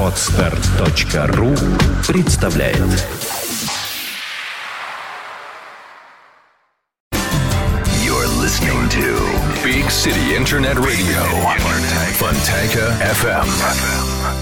Отстар.ру представляет You're listening to Big City Internet Radio. Fontanka FM.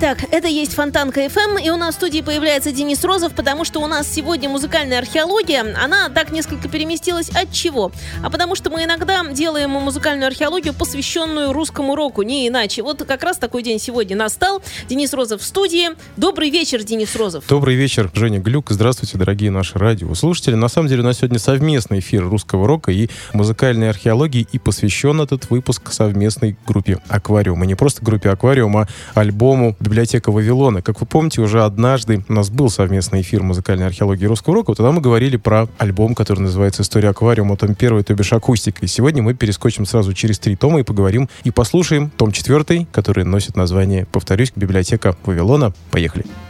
Итак, это есть Фонтанка FM, и у нас в студии появляется Денис Розов, потому что у нас сегодня музыкальная археология. Она так несколько переместилась от чего? А потому что мы иногда делаем музыкальную археологию, посвященную русскому року, не иначе. Вот как раз такой день сегодня настал. Денис Розов в студии. Добрый вечер, Денис Розов. Добрый вечер, Женя Глюк. Здравствуйте, дорогие наши радиослушатели. На самом деле у нас сегодня совместный эфир русского рока и музыкальной археологии, и посвящен этот выпуск совместной группе «Аквариум». И не просто группе «Аквариум», а альбому «Библиотека Вавилона». Как вы помните, уже однажды у нас был совместный эфир музыкальной археологии русского рока. Тогда мы говорили про альбом, который называется «История аквариума», том первый, то бишь акустика. И сегодня мы перескочим сразу через три тома и поговорим и послушаем том четвертый, который носит название, повторюсь, «Библиотека Вавилона». Поехали. В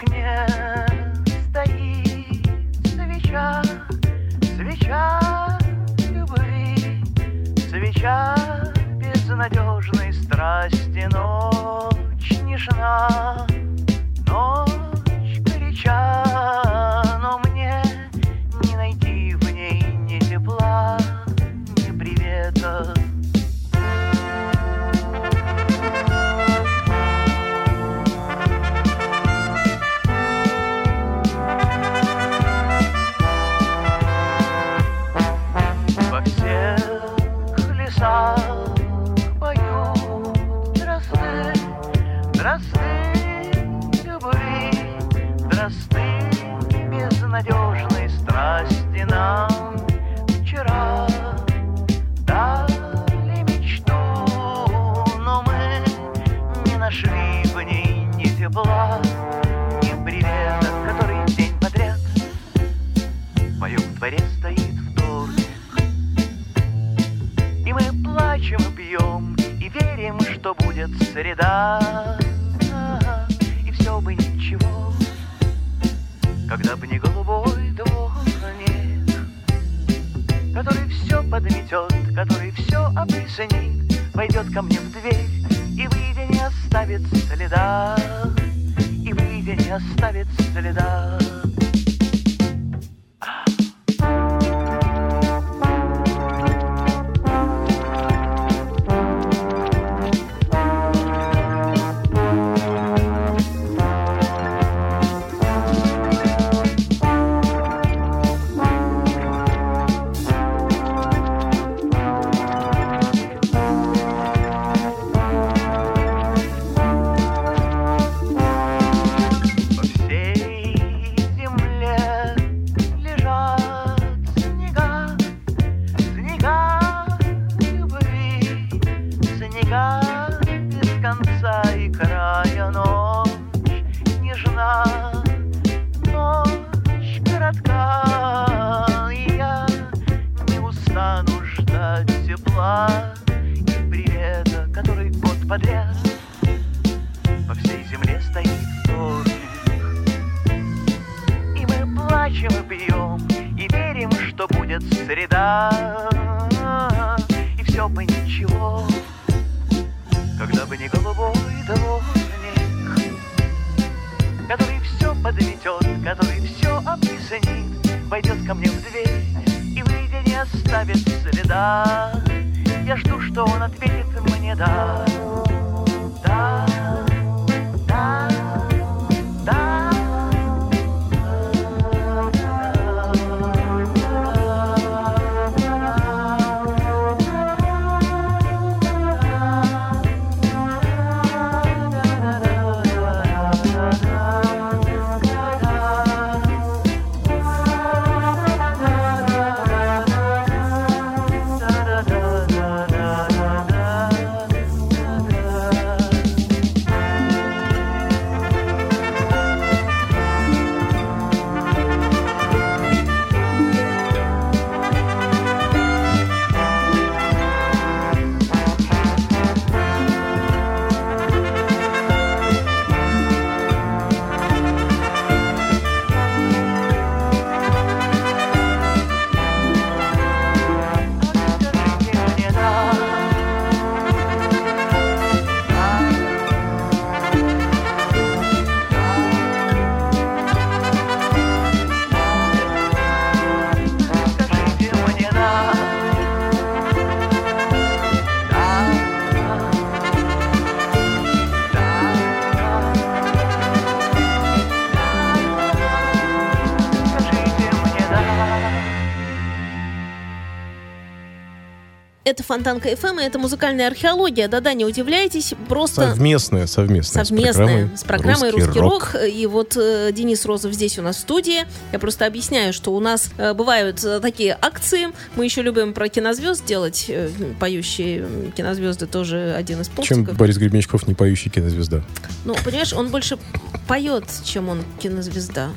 окне стоит свеча, свеча любви, свеча безнадежной страсти, ночь нежна, среда. И все бы ничего, когда бы не голубой дворник, который все подметет, который все объяснит, войдет ко мне в дверь и выйдя не оставит следа, и выйдя не оставит следа. Это Фонтанка ФМ, и это музыкальная археология. Да-да, не удивляйтесь, просто... Совместная, совместная. Совместная с программой «Русский «Русский, рок». рок». И вот э, Денис Розов здесь у нас в студии. Я просто объясняю, что у нас э, бывают э, такие акции. Мы еще любим про кинозвезд делать. Э, поющие кинозвезды тоже один из Чем пунктиков. Борис Гребенщиков не поющий кинозвезда? Ну, понимаешь, он больше поет, чем он кинозвезда.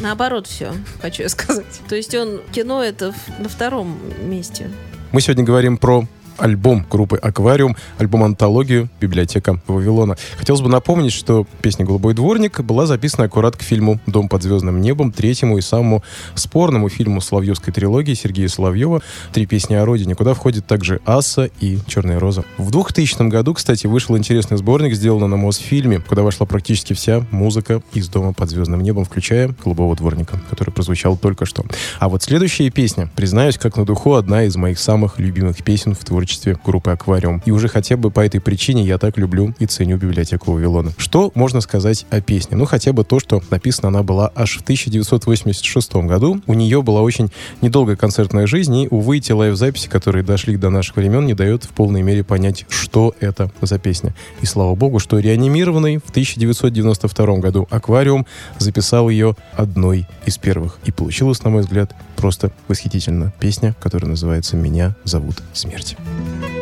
Наоборот все, хочу я сказать. То есть он кино это на втором месте. Мы сегодня говорим про альбом группы «Аквариум», альбом-антологию «Библиотека Вавилона». Хотелось бы напомнить, что песня «Голубой дворник» была записана аккурат к фильму «Дом под звездным небом», третьему и самому спорному фильму Соловьевской трилогии Сергея Соловьева «Три песни о родине», куда входит также «Аса» и «Черная роза». В 2000 году, кстати, вышел интересный сборник, сделанный на Мосфильме, куда вошла практически вся музыка из «Дома под звездным небом», включая «Голубого дворника», который прозвучал только что. А вот следующая песня, признаюсь, как на духу, одна из моих самых любимых песен в творчестве группы «Аквариум». И уже хотя бы по этой причине я так люблю и ценю библиотеку Вавилона. Что можно сказать о песне? Ну, хотя бы то, что написана она была аж в 1986 году. У нее была очень недолгая концертная жизнь, и, увы, те лайв-записи, которые дошли до наших времен, не дают в полной мере понять, что это за песня. И слава богу, что реанимированный в 1992 году «Аквариум» записал ее одной из первых. И получилось, на мой взгляд, просто восхитительно. Песня, которая называется «Меня зовут Смерть». Bye.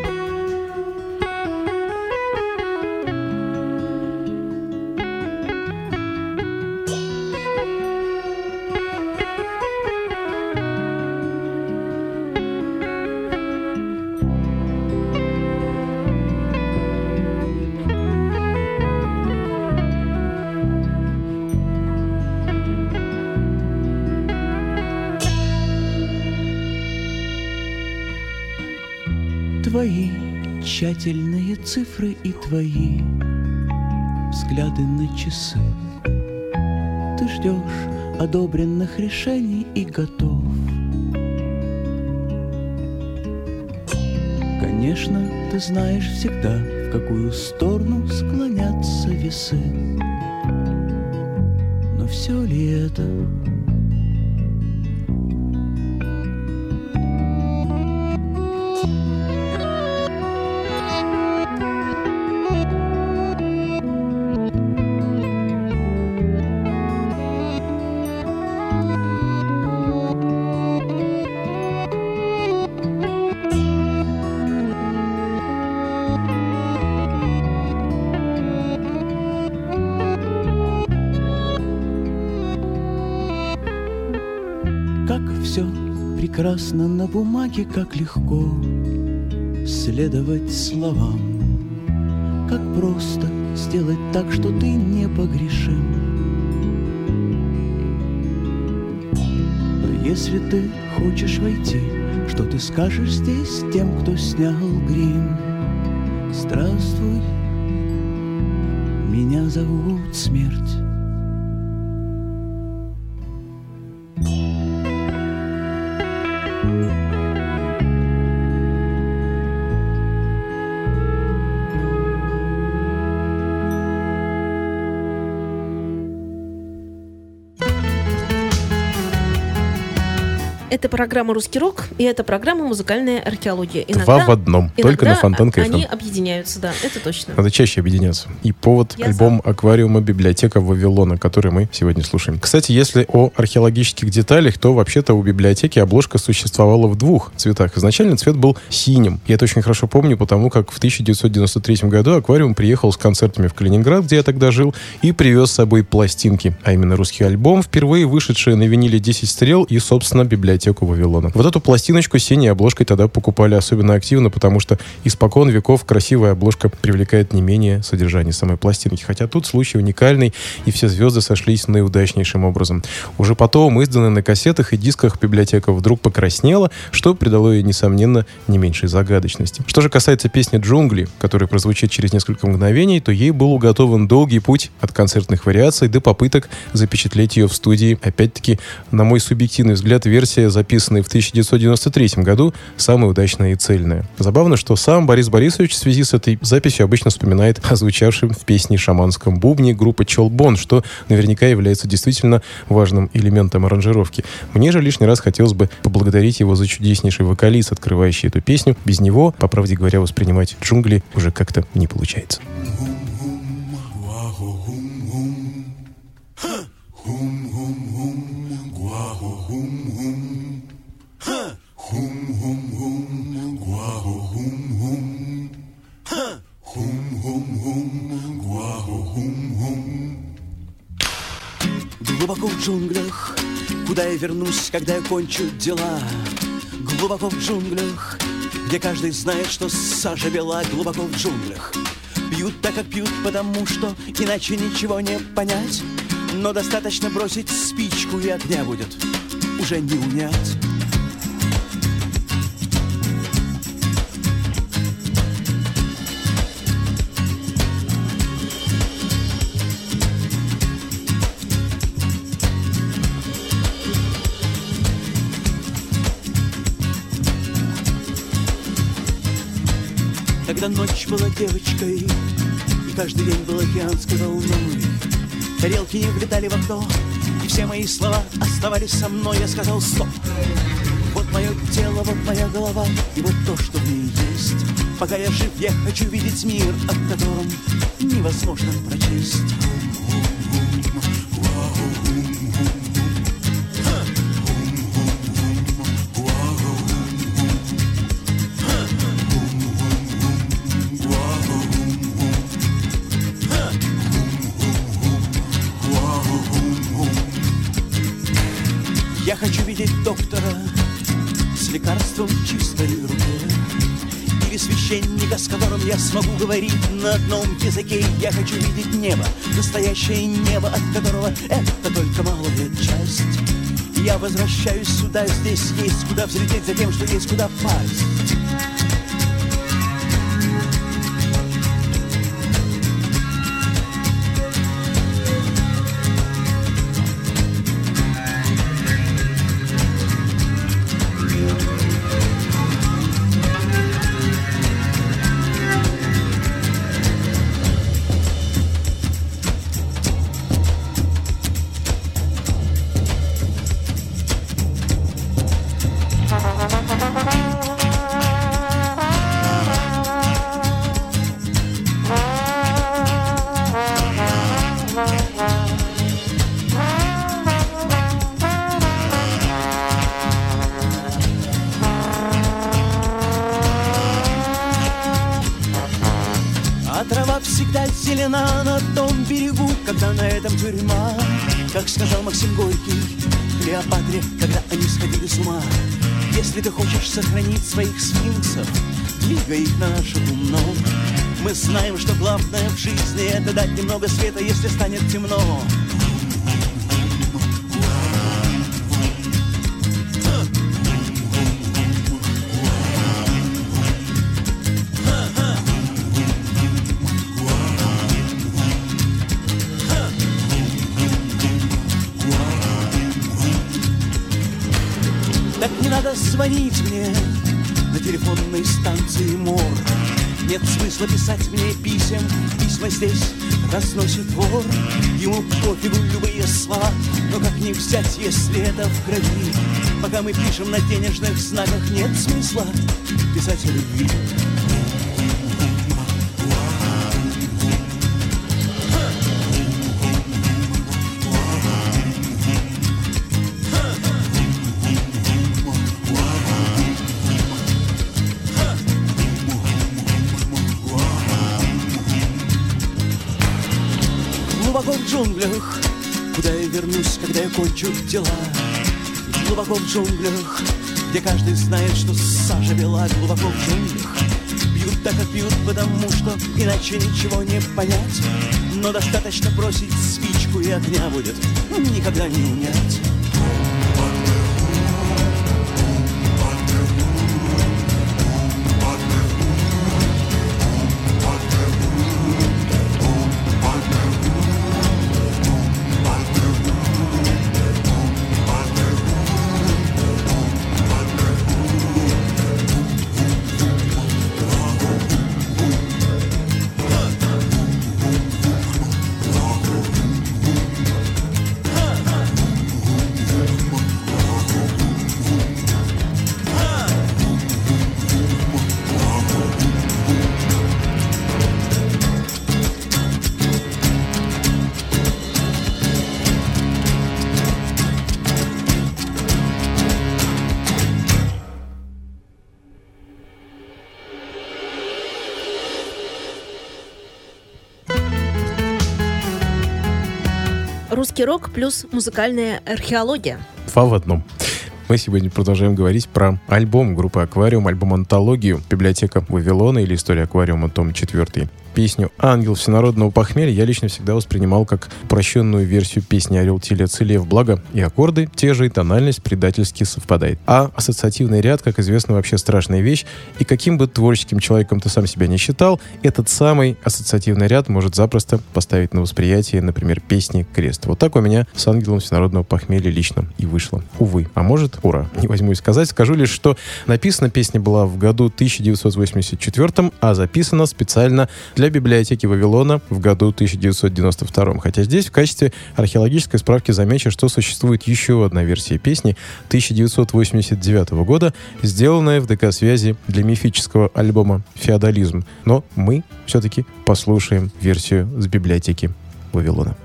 Твои тщательные цифры и твои взгляды на часы. Ты ждешь одобренных решений и готов. Конечно, ты знаешь всегда, в какую сторону склонятся весы. Но все ли это бумаге, как легко следовать словам. Как просто сделать так, что ты непогрешим. Но если ты хочешь войти, что ты скажешь здесь тем, кто снял грим? Здравствуй, меня зовут Смерть. Это программа «Русский рок», и это программа «Музыкальная археология». Два в одном, только на иногда Фонтанка они объединяются, да, это точно. Надо чаще объединяться. И повод Я альбом «Аквариума. Библиотека Вавилона», который мы сегодня слушаем. Кстати, если о археологических деталях, то вообще-то у библиотеки обложка существовала в двух цветах. Изначально цвет был синим. Я это очень хорошо помню, потому как в 1993 году «Аквариум» приехал с концертами в Калининград, где я тогда жил, и привез с собой пластинки, а именно русский альбом, впервые вышедший на виниле 10 стрел и, собственно, библиотеку Вавилона. Вот эту пластиночку с синей обложкой тогда покупали особенно активно, потому что испокон веков красивая обложка привлекает не менее содержание самой пластинки. Хотя тут случай уникальный, и все звезды сошлись наиудачнейшим образом. Уже потом, изданная на кассетах и дисках, библиотека вдруг покраснела, что придало ей, несомненно, не меньшей загадочности. Что же касается песни «Джунгли», которая прозвучит через несколько мгновений, то ей был уготован долгий путь от концертных вариаций до попыток запечатлеть ее в студии. Опять-таки, на мой субъективный взгляд, версия записанной в 1993 году, самая удачная и цельная. Забавно, что сам Борис Борисович в связи с этой записью обычно вспоминает о звучавшем в песне «Шаманском бубне» группы Челбон, что наверняка является действительно важным элементом аранжировки. Мне же лишний раз хотелось бы поблагодарить его за чудеснейший вокалист, открывающий эту песню. Без него, по правде говоря, воспринимать джунгли уже как-то не получается. Джунглях, куда я вернусь, когда я кончу дела. Глубоко в джунглях, где каждый знает, что сажа бела. Глубоко в джунглях, пьют так, как пьют, потому что иначе ничего не понять. Но достаточно бросить спичку, и огня будет уже не унять. Когда ночь была девочкой И каждый день был океанской волной Тарелки не влетали в окно И все мои слова оставались со мной. Я сказал стоп! Вот мое тело, вот моя голова И вот то, что в ней есть. Пока я жив, я хочу видеть мир О котором невозможно прочесть с которым я смогу говорить на одном языке. Я хочу видеть небо, настоящее небо, от которого это только малая часть. Я возвращаюсь сюда, здесь есть куда взлететь за тем, что есть куда пасть наше гумно. Мы знаем, что главное в жизни это дать немного света, если станет темно. Так не надо звонить мне Писать мне писем, письма здесь разносит вор. Ему пофигу любые слова, но как не взять, если это в крови? Пока мы пишем на денежных знаках, нет смысла писать о любви. Я кончу дела. Глубоко в джунглях, где каждый знает, что сажа бела. Глубоко в джунглях, пьют так, как пьют, потому что иначе ничего не понять. Но достаточно бросить спичку, и огня будет никогда не унять. Русский рок плюс музыкальная археология. Два в одном. Мы сегодня продолжаем говорить про альбом группы «Аквариум», альбом-антологию «Библиотека Вавилона» или «История аквариума», том 4 песню «Ангел всенародного похмелья» я лично всегда воспринимал как упрощенную версию песни «Орел, и лев». Благо и аккорды те же, и тональность предательски совпадает. А ассоциативный ряд, как известно, вообще страшная вещь. И каким бы творческим человеком ты сам себя не считал, этот самый ассоциативный ряд может запросто поставить на восприятие, например, песни «Крест». Вот так у меня с «Ангелом всенародного похмелья» лично и вышло. Увы. А может, ура. Не возьмусь сказать. Скажу лишь, что написана песня была в году 1984, а записана специально для библиотеки Вавилона в году 1992. Хотя здесь в качестве археологической справки замечу, что существует еще одна версия песни 1989 года, сделанная в ДК-связи для мифического альбома «Феодализм». Но мы все-таки послушаем версию с библиотеки Вавилона.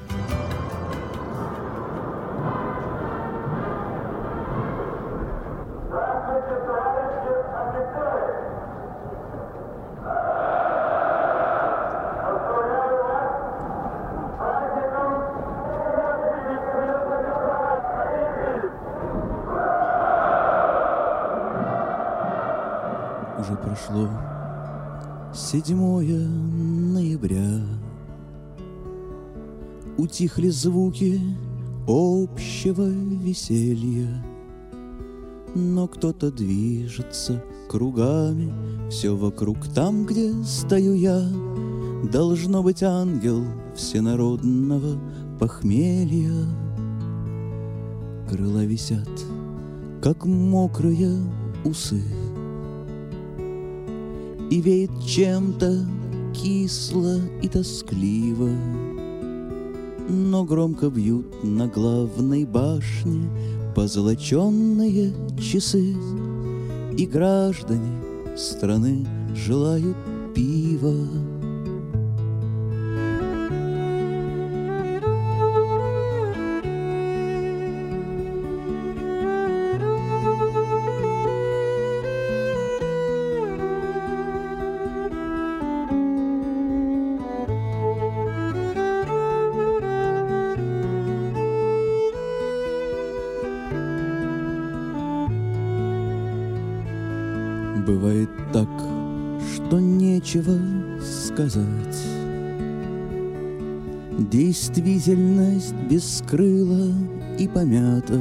Утихли звуки общего веселья, Но кто-то движется кругами, Все вокруг там, где стою я, Должно быть ангел всенародного похмелья. Крыла висят, как мокрые усы, и веет чем-то кисло и тоскливо. Но громко бьют на главной башне позолоченные часы, И граждане страны желают пива. Бывает так, что нечего сказать. Действительность бескрыла и помята,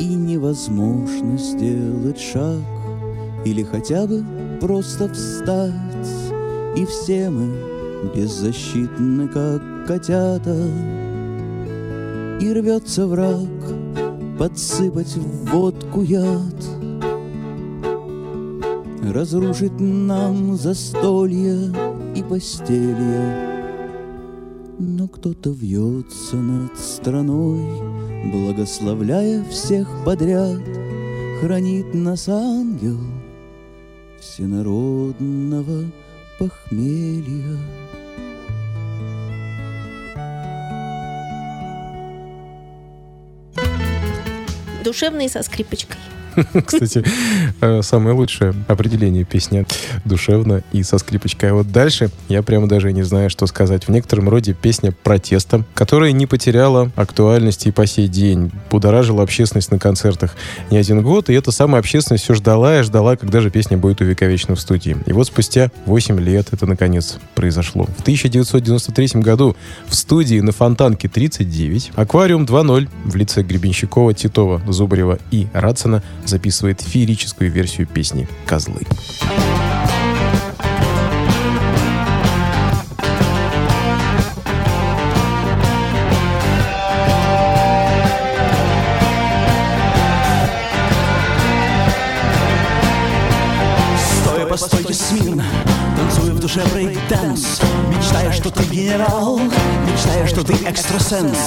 И невозможно сделать шаг Или хотя бы просто встать, И все мы беззащитны, как котята, И рвется враг подсыпать в водку яд — Разрушит нам застолья и постелья. Но кто-то вьется над страной, Благословляя всех подряд, Хранит нас ангел всенародного похмелья. Душевные со скрипочкой. Кстати, э, самое лучшее определение песни душевно и со скрипочкой. А вот дальше я прямо даже не знаю, что сказать. В некотором роде песня протеста, которая не потеряла актуальности и по сей день. Будоражила общественность на концертах не один год, и эта самая общественность все ждала и ждала, когда же песня будет увековечена в студии. И вот спустя 8 лет это наконец произошло. В 1993 году в студии на Фонтанке 39 «Аквариум 2.0» в лице Гребенщикова, Титова, Зубарева и Рацина записывает феерическую версию песни «Козлы». Стоя по стойке смирно, танцуя в душе брейк-данс что ты генерал, мечтая, что ты экстрасенс.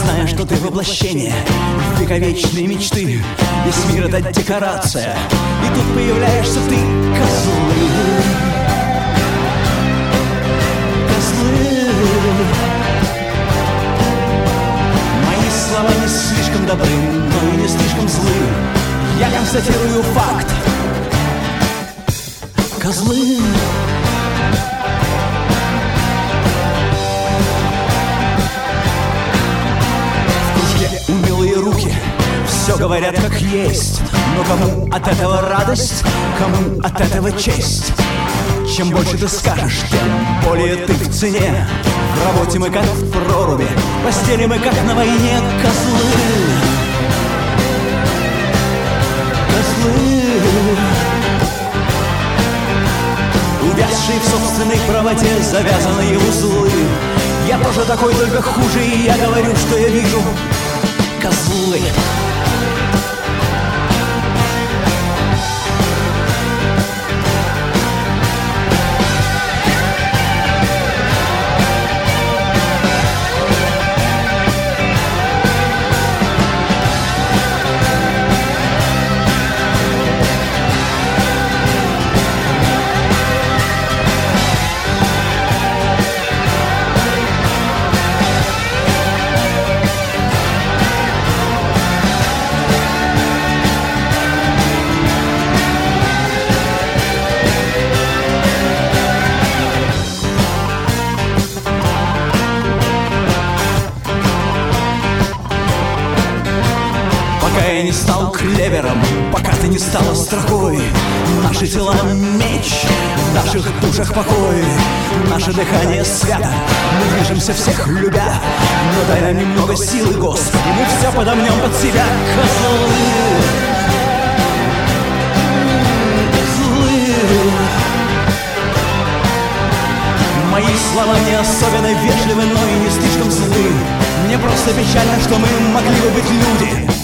Зная, что ты воплощение вековечной мечты. Весь мир это декорация, и тут появляешься ты, козлы. Козлы. Мои слова не слишком добры, но и не слишком злы. Я констатирую факт. Козлы милые руки. Все говорят как есть. Но кому от этого радость, кому от этого честь? Чем больше ты скажешь, тем более ты в цене. В работе мы как в проруби, постели мы как на войне. Козлы, козлы. Увязшие в собственной правоте завязанные узлы. Я тоже такой, только хуже, и я говорю, что я вижу Козлы клевером, пока ты не стала строкой. Наши тела меч, в наших душах покой, наше дыхание свято, мы движемся всех любя. Но дай нам немного силы, Гос, и мы все подомнем под себя. Козлы. Мои слова не особенно вежливы, но и не слишком злы. Мне просто печально, что мы могли бы быть люди.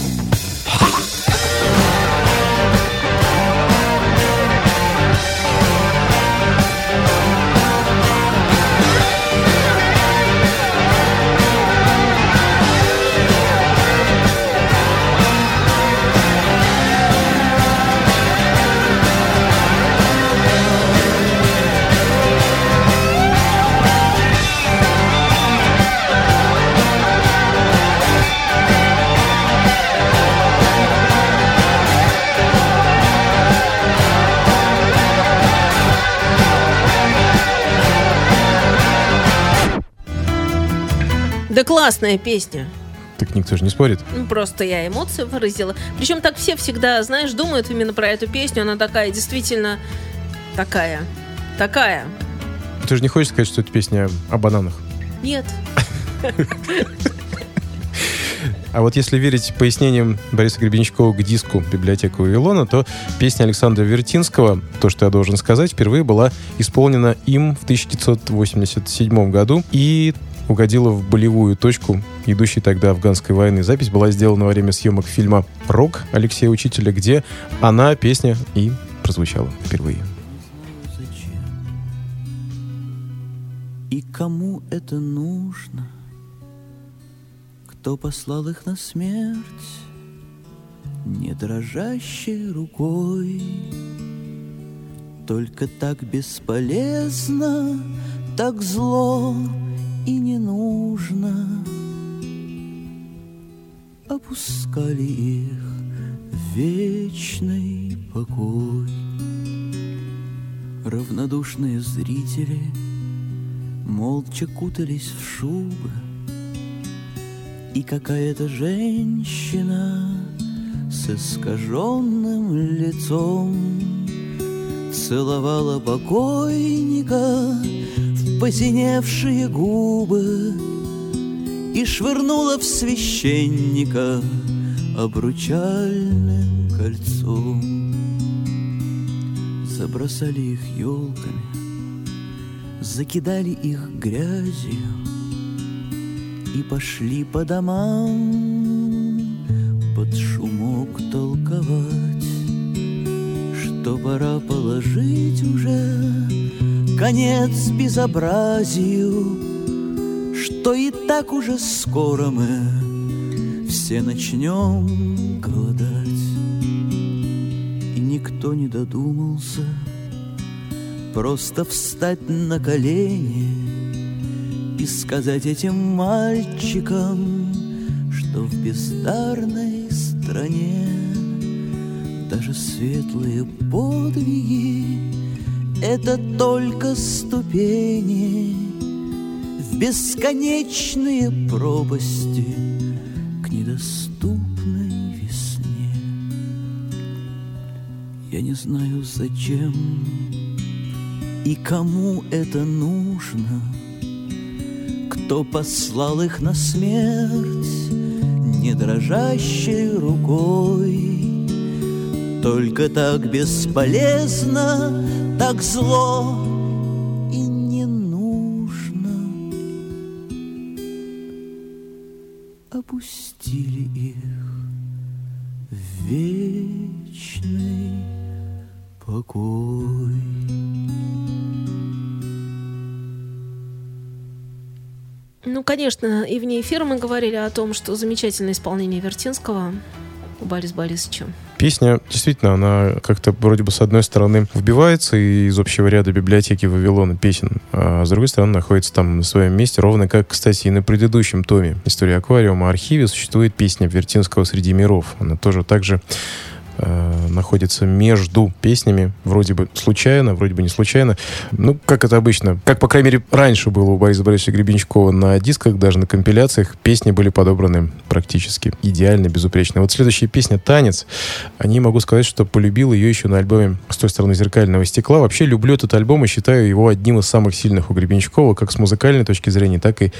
Классная песня. Так никто же не спорит. Ну, Просто я эмоции выразила. Причем так все всегда, знаешь, думают именно про эту песню. Она такая, действительно, такая. Такая. Ты же не хочешь сказать, что это песня о бананах? Нет. А вот если верить пояснениям Бориса Гребенщикова к диску «Библиотека Вавилона», то песня Александра Вертинского «То, что я должен сказать» впервые была исполнена им в 1987 году. И угодила в болевую точку идущей тогда афганской войны. Запись была сделана во время съемок фильма «Рок» Алексея Учителя, где она, песня, и прозвучала впервые. И кому это нужно? Кто послал их на смерть? Не дрожащей рукой Только так бесполезно, так зло и не нужно. Опускали их в вечный покой. Равнодушные зрители Молча кутались в шубы. И какая-то женщина С искаженным лицом Целовала покойника посиневшие губы И швырнула в священника обручальным кольцом. Забросали их елками, закидали их грязью И пошли по домам под шумок толковать, Что пора конец безобразию, Что и так уже скоро мы все начнем голодать. И никто не додумался просто встать на колени И сказать этим мальчикам, что в бездарной стране Даже светлые подвиги это только ступени В бесконечные пропасти К недоступной весне. Я не знаю зачем И кому это нужно Кто послал их на смерть Не дрожащей рукой. Только так бесполезно так зло и не нужно. Опустили их в вечный покой. Ну, конечно, и вне эфира мы говорили о том, что замечательное исполнение Вертинского у Бориса Борисовича. Песня, действительно, она как-то вроде бы с одной стороны вбивается из общего ряда библиотеки Вавилона песен, а с другой стороны находится там на своем месте, ровно как, кстати, и на предыдущем томе «История аквариума» архиве существует песня Вертинского «Среди миров». Она тоже также э, находится между песнями, вроде бы случайно, вроде бы не случайно. Ну, как это обычно, как, по крайней мере, раньше было у Бориса Борисовича Гребенщикова на дисках, даже на компиляциях, песни были подобраны практически идеально, безупречно. Вот следующая песня «Танец», о ней могу сказать, что полюбил ее еще на альбоме «С той стороны зеркального стекла». Вообще люблю этот альбом и считаю его одним из самых сильных у Гребенщикова, как с музыкальной точки зрения, так и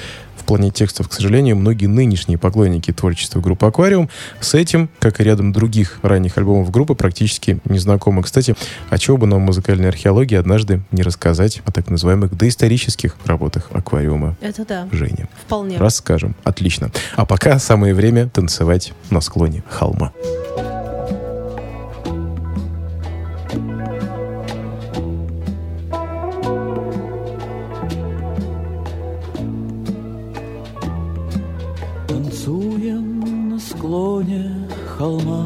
в плане текстов. К сожалению, многие нынешние поклонники творчества группы «Аквариум» с этим, как и рядом других ранних альбомов группы, практически не знакомы. Кстати, а чего бы нам музыкальной археологии однажды не рассказать о так называемых доисторических работах «Аквариума» Это да, Женя? вполне. Расскажем. Отлично. А пока самое время танцевать на склоне холма. Танцуем на склоне холма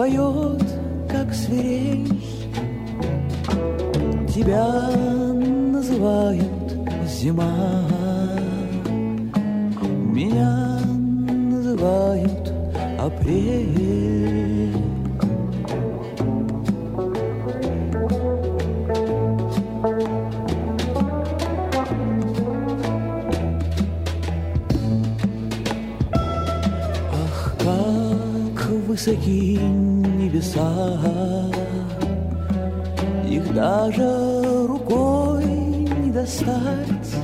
поет, как свирель. Тебя называют зима. Меня называют апрель. Ах, как высоки небеса, Их даже рукой не достать,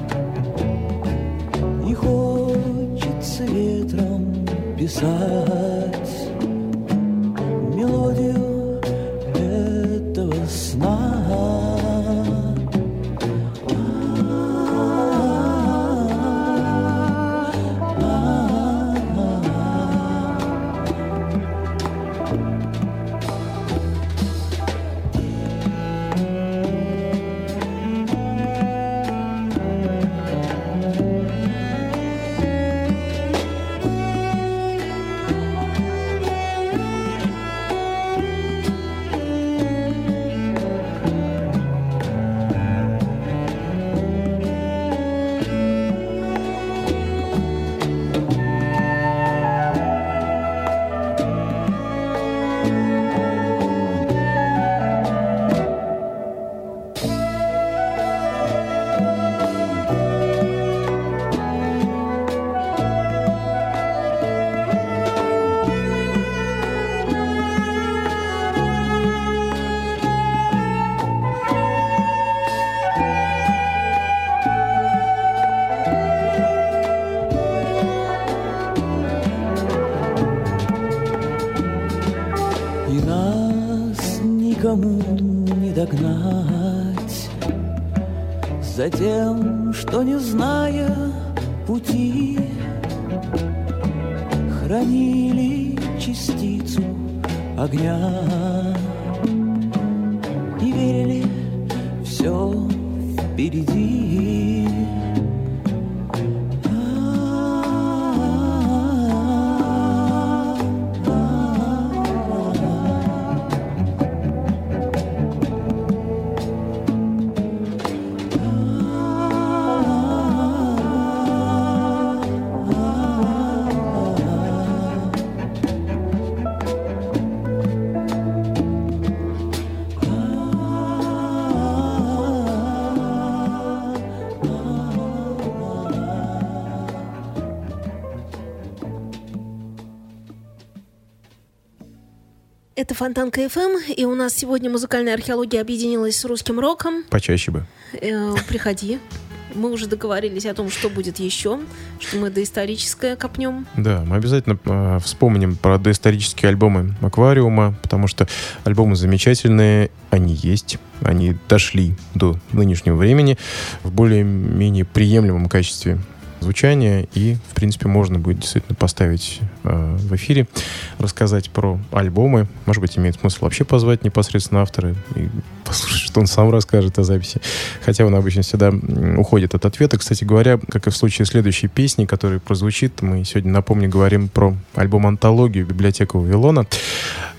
И хочется ветром писать Это Фонтанка FM, и у нас сегодня музыкальная археология объединилась с русским роком. Почаще бы. Э, приходи. Мы уже договорились о том, что будет еще, что мы доисторическое копнем. Да, мы обязательно э, вспомним про доисторические альбомы Аквариума, потому что альбомы замечательные, они есть, они дошли до нынешнего времени в более-менее приемлемом качестве звучания, и, в принципе, можно будет действительно поставить э, в эфире, рассказать про альбомы. Может быть, имеет смысл вообще позвать непосредственно автора и послушать, что он сам расскажет о записи. Хотя он обычно всегда уходит от ответа. Кстати говоря, как и в случае следующей песни, которая прозвучит, мы сегодня, напомню, говорим про альбом «Антологию» библиотека Вавилона.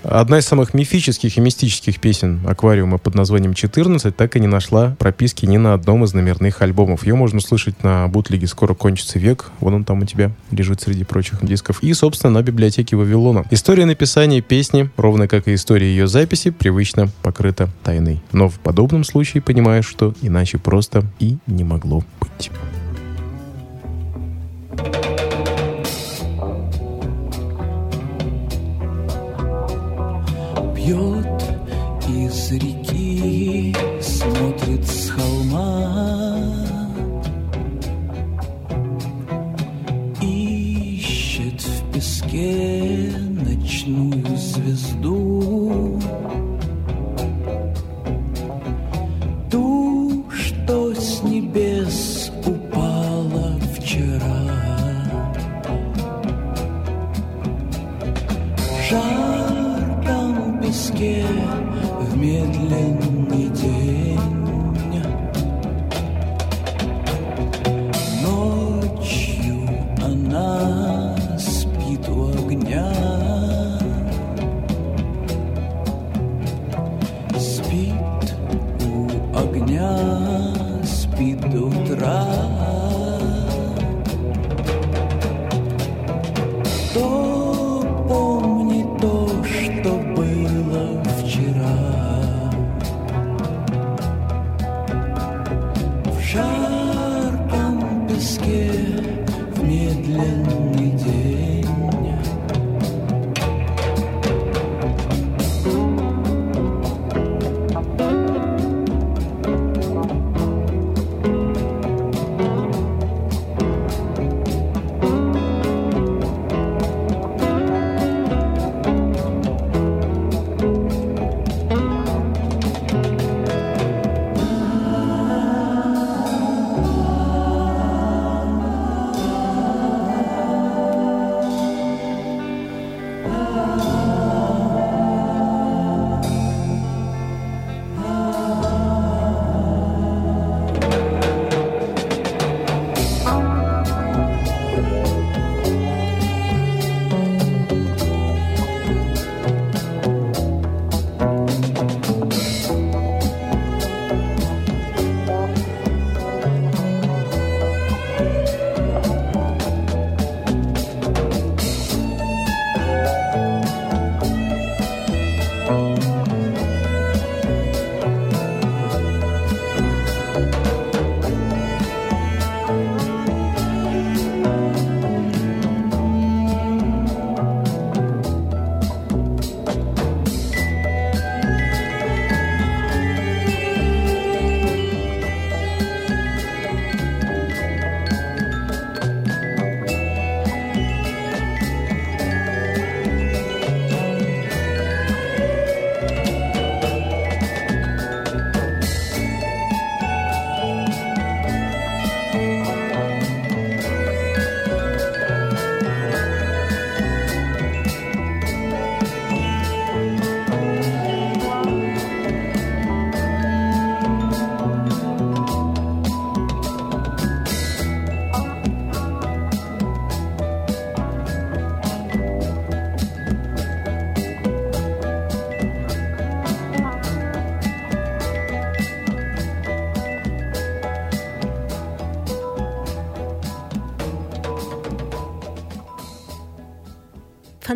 Одна из самых мифических и мистических песен аквариума под названием «14» так и не нашла прописки ни на одном из номерных альбомов. Ее можно услышать на бутлеге «Скоро кончится век». Вон он там у тебя лежит среди прочих дисков. И, собственно, на библиотеке Вавилона. История написания песни, ровно как и история ее записи, привычно покрыта тайной. Но в подобном случае понимаешь, что иначе просто и не могло быть. Пьет из реки, смотрит с холма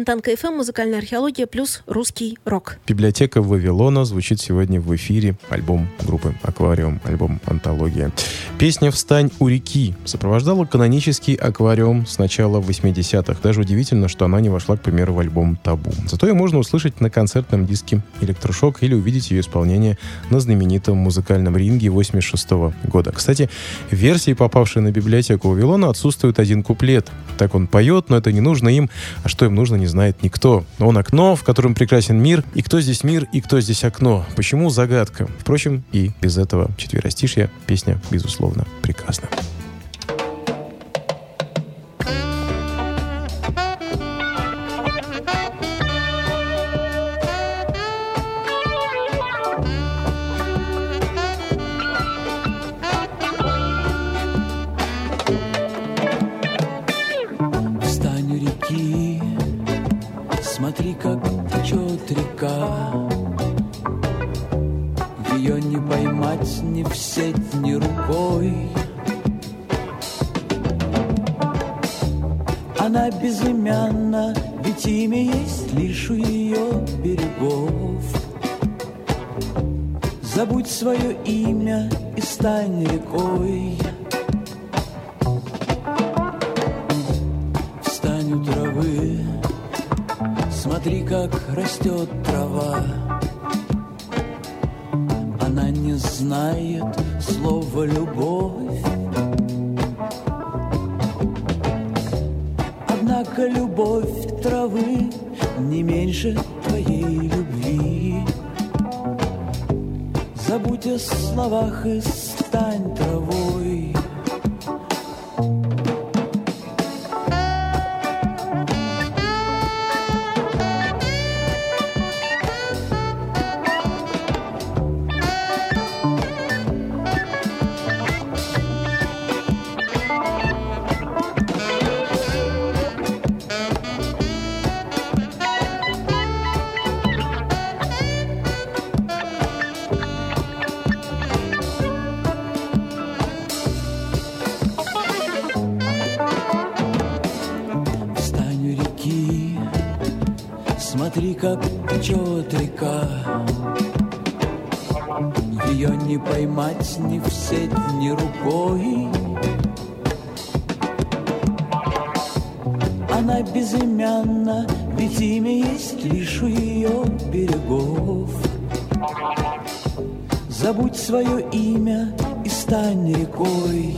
Фонтанка ФМ, музыкальная археология плюс русский рок. Библиотека Вавилона звучит сегодня в эфире. Альбом группы Аквариум, альбом Антология. Песня «Встань у реки» сопровождала канонический аквариум с начала 80-х. Даже удивительно, что она не вошла, к примеру, в альбом «Табу». Зато ее можно услышать на концертном диске «Электрошок» или увидеть ее исполнение на знаменитом музыкальном ринге 86 -го года. Кстати, в версии, попавшей на библиотеку Вавилона, отсутствует один куплет. Так он поет, но это не нужно им, а что им нужно, не знает никто. Он окно, в котором прекрасен мир, и кто здесь мир, и кто здесь окно. Почему? Загадка. Впрочем, и без этого четверостишья песня, безусловно, безусловно, прекрасно. Она безымянна, ведь имя есть лишь у ее берегов. Забудь свое имя и стань рекой. Встань у травы, смотри, как растет трава. Она не знает слова любовь. Однако любовь травы не меньше твоей любви. Забудь о словах и стань Она безымянна, ведь имя есть лишь у ее берегов. Забудь свое имя и стань рекой.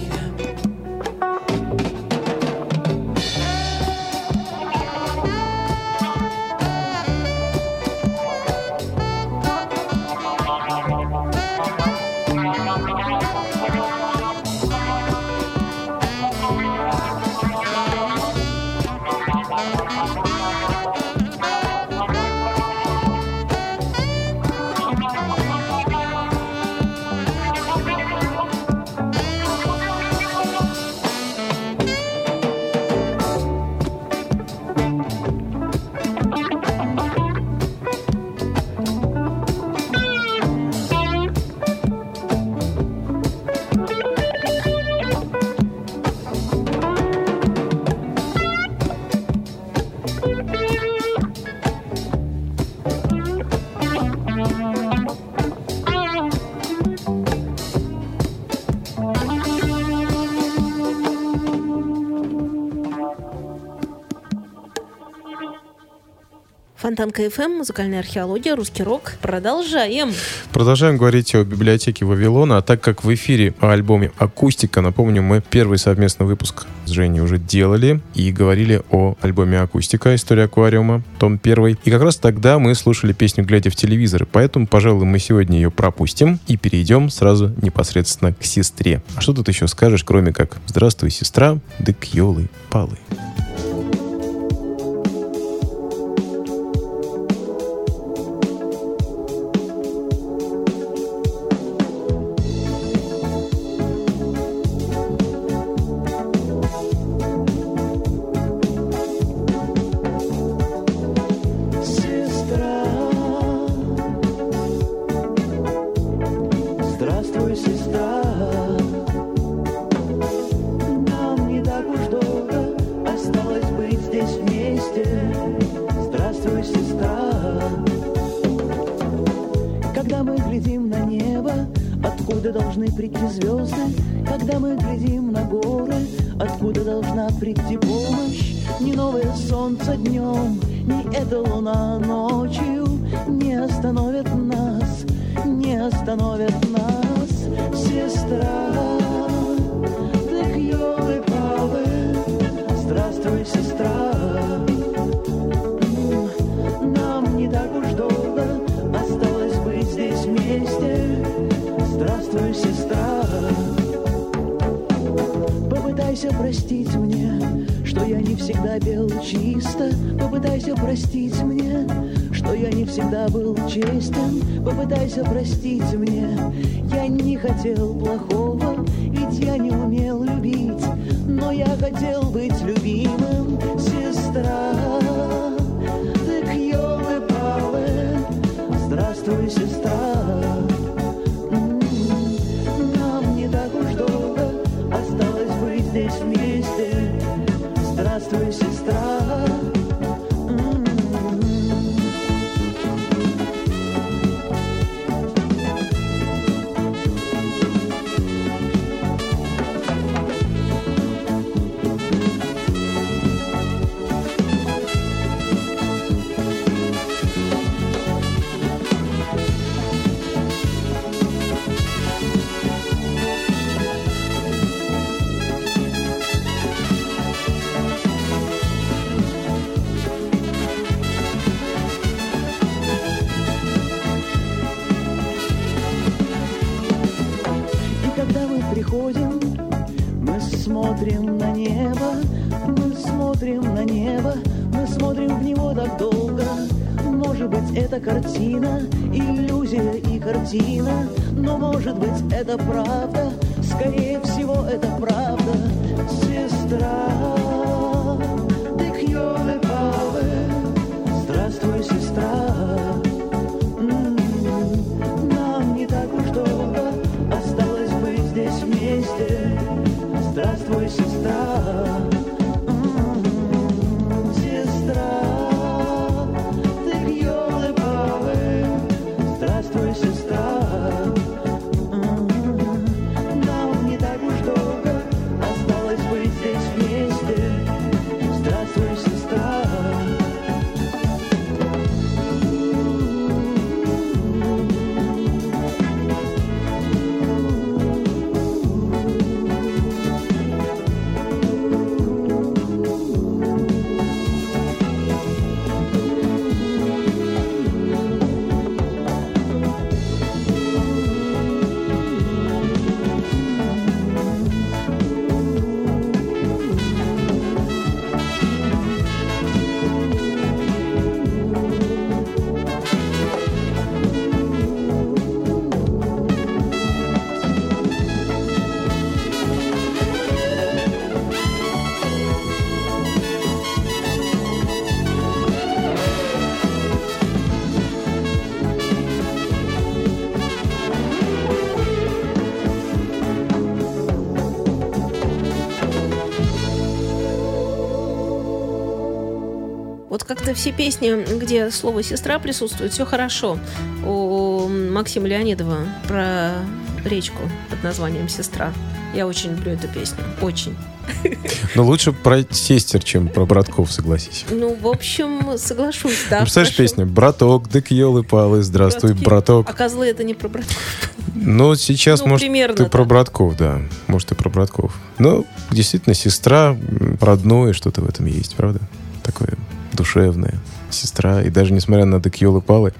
Фонтанка КФМ, музыкальная археология, русский рок. Продолжаем. Продолжаем говорить о библиотеке Вавилона, а так как в эфире о альбоме «Акустика», напомню, мы первый совместный выпуск с Женей уже делали и говорили о альбоме «Акустика. История аквариума», том первый. И как раз тогда мы слушали песню «Глядя в телевизор», поэтому, пожалуй, мы сегодня ее пропустим и перейдем сразу непосредственно к сестре. А что тут еще скажешь, кроме как «Здравствуй, сестра, дык ёлы палы». Сестра, Попытайся простить мне, я не хотел плохого, ведь я не умел любить. Но я хотел быть любимым, сестра. Так елы-палы, здравствуй, сестра. Приходим, мы смотрим на небо, мы смотрим на небо, мы смотрим в него так долго. Может быть, это картина, иллюзия и картина, но может быть, это правда, скорее всего, это правда, сестра. Вместе. Здравствуй, сестра. Все песни, где слово «сестра» присутствует, все хорошо. У Максима Леонидова про речку под названием «Сестра». Я очень люблю эту песню. Очень. Но лучше про сестер, чем про братков, согласись. Ну, в общем, соглашусь, да. Ну, представляешь песню «Браток, дык елы-палы, здравствуй, Братки. браток». А козлы это не про братков. Ну, сейчас, Ну, может, примерно, ты да. про братков, да. Может, и про братков. Ну, действительно, сестра, родное что-то в этом есть, правда? Такое душевное. Сестра. И даже несмотря на дык елы-палы.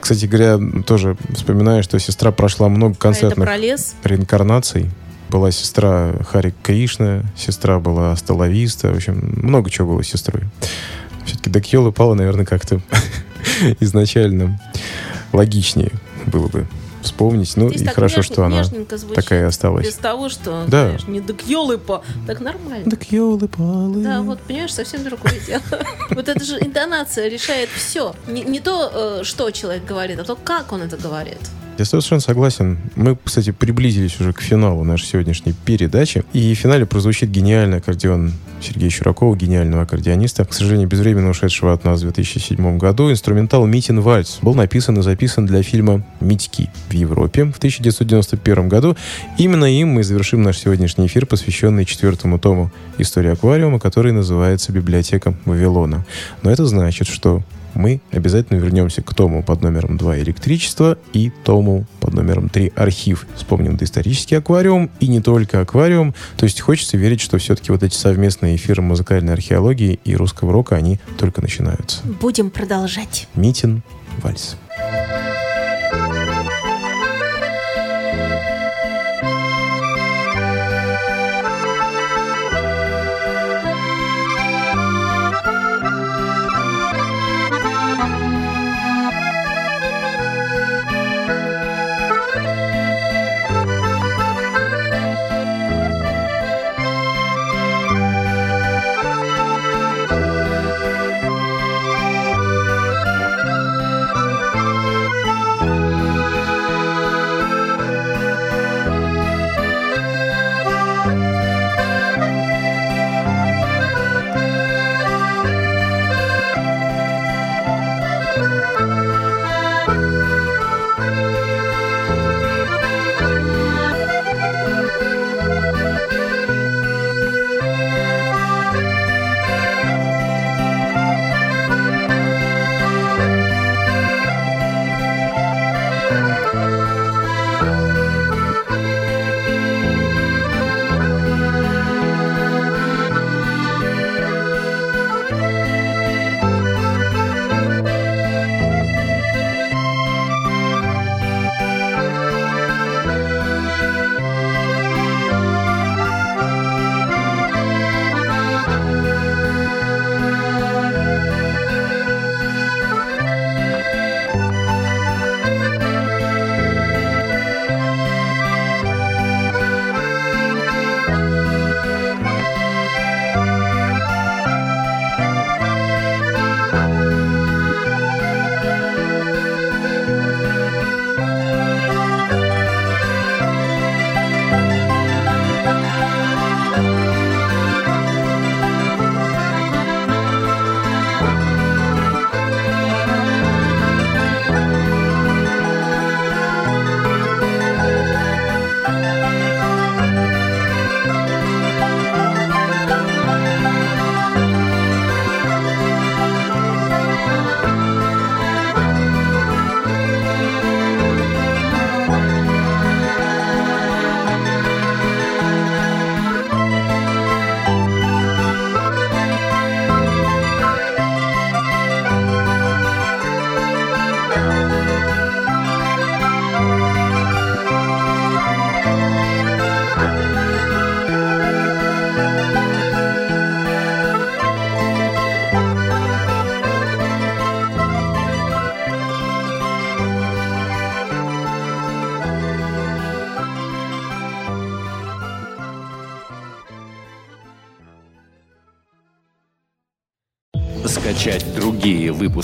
Кстати говоря, тоже вспоминаю, что сестра прошла много А концертных лес. реинкарнаций. Была сестра Хари Кришна, сестра была Асталависта, в общем, много чего было с сестрой. Все-таки Дакьёла пала, наверное, как-то изначально логичнее было бы вспомнить. Ну, Здесь и так хорошо, неж- что она нежненько звучит. такая осталась. Без того, что, Да. знаешь, не дак елы-по, так нормально. Дакьёлы палы. Да, вот, понимаешь, совсем другое дело. Вот это же интонация решает все. Не, не то, э, что человек говорит, а то, как он это говорит. Я совершенно согласен. Мы, кстати, приблизились уже к финалу нашей сегодняшней передачи. И в финале прозвучит гениальный аккордеон Сергея Чуракова, гениального аккордеониста, к сожалению, безвременно ушедшего от нас в 2007 году. Инструментал «Митин Вальс» был написан и записан для фильма «Митьки» в Европе в 1991 году. Именно им мы завершим наш сегодняшний эфир, посвященный четвертому тому истории аквариума, который называется «Библиотека Вавилона». Но это значит, что мы обязательно вернемся к тому под номером 2 «Электричество» и тому под номером 3 «Архив». Вспомним доисторический аквариум и не только аквариум. То есть хочется верить, что все-таки вот эти совместные эфиры музыкальной археологии и русского рока, они только начинаются. Будем продолжать. Митин, вальс. Скачать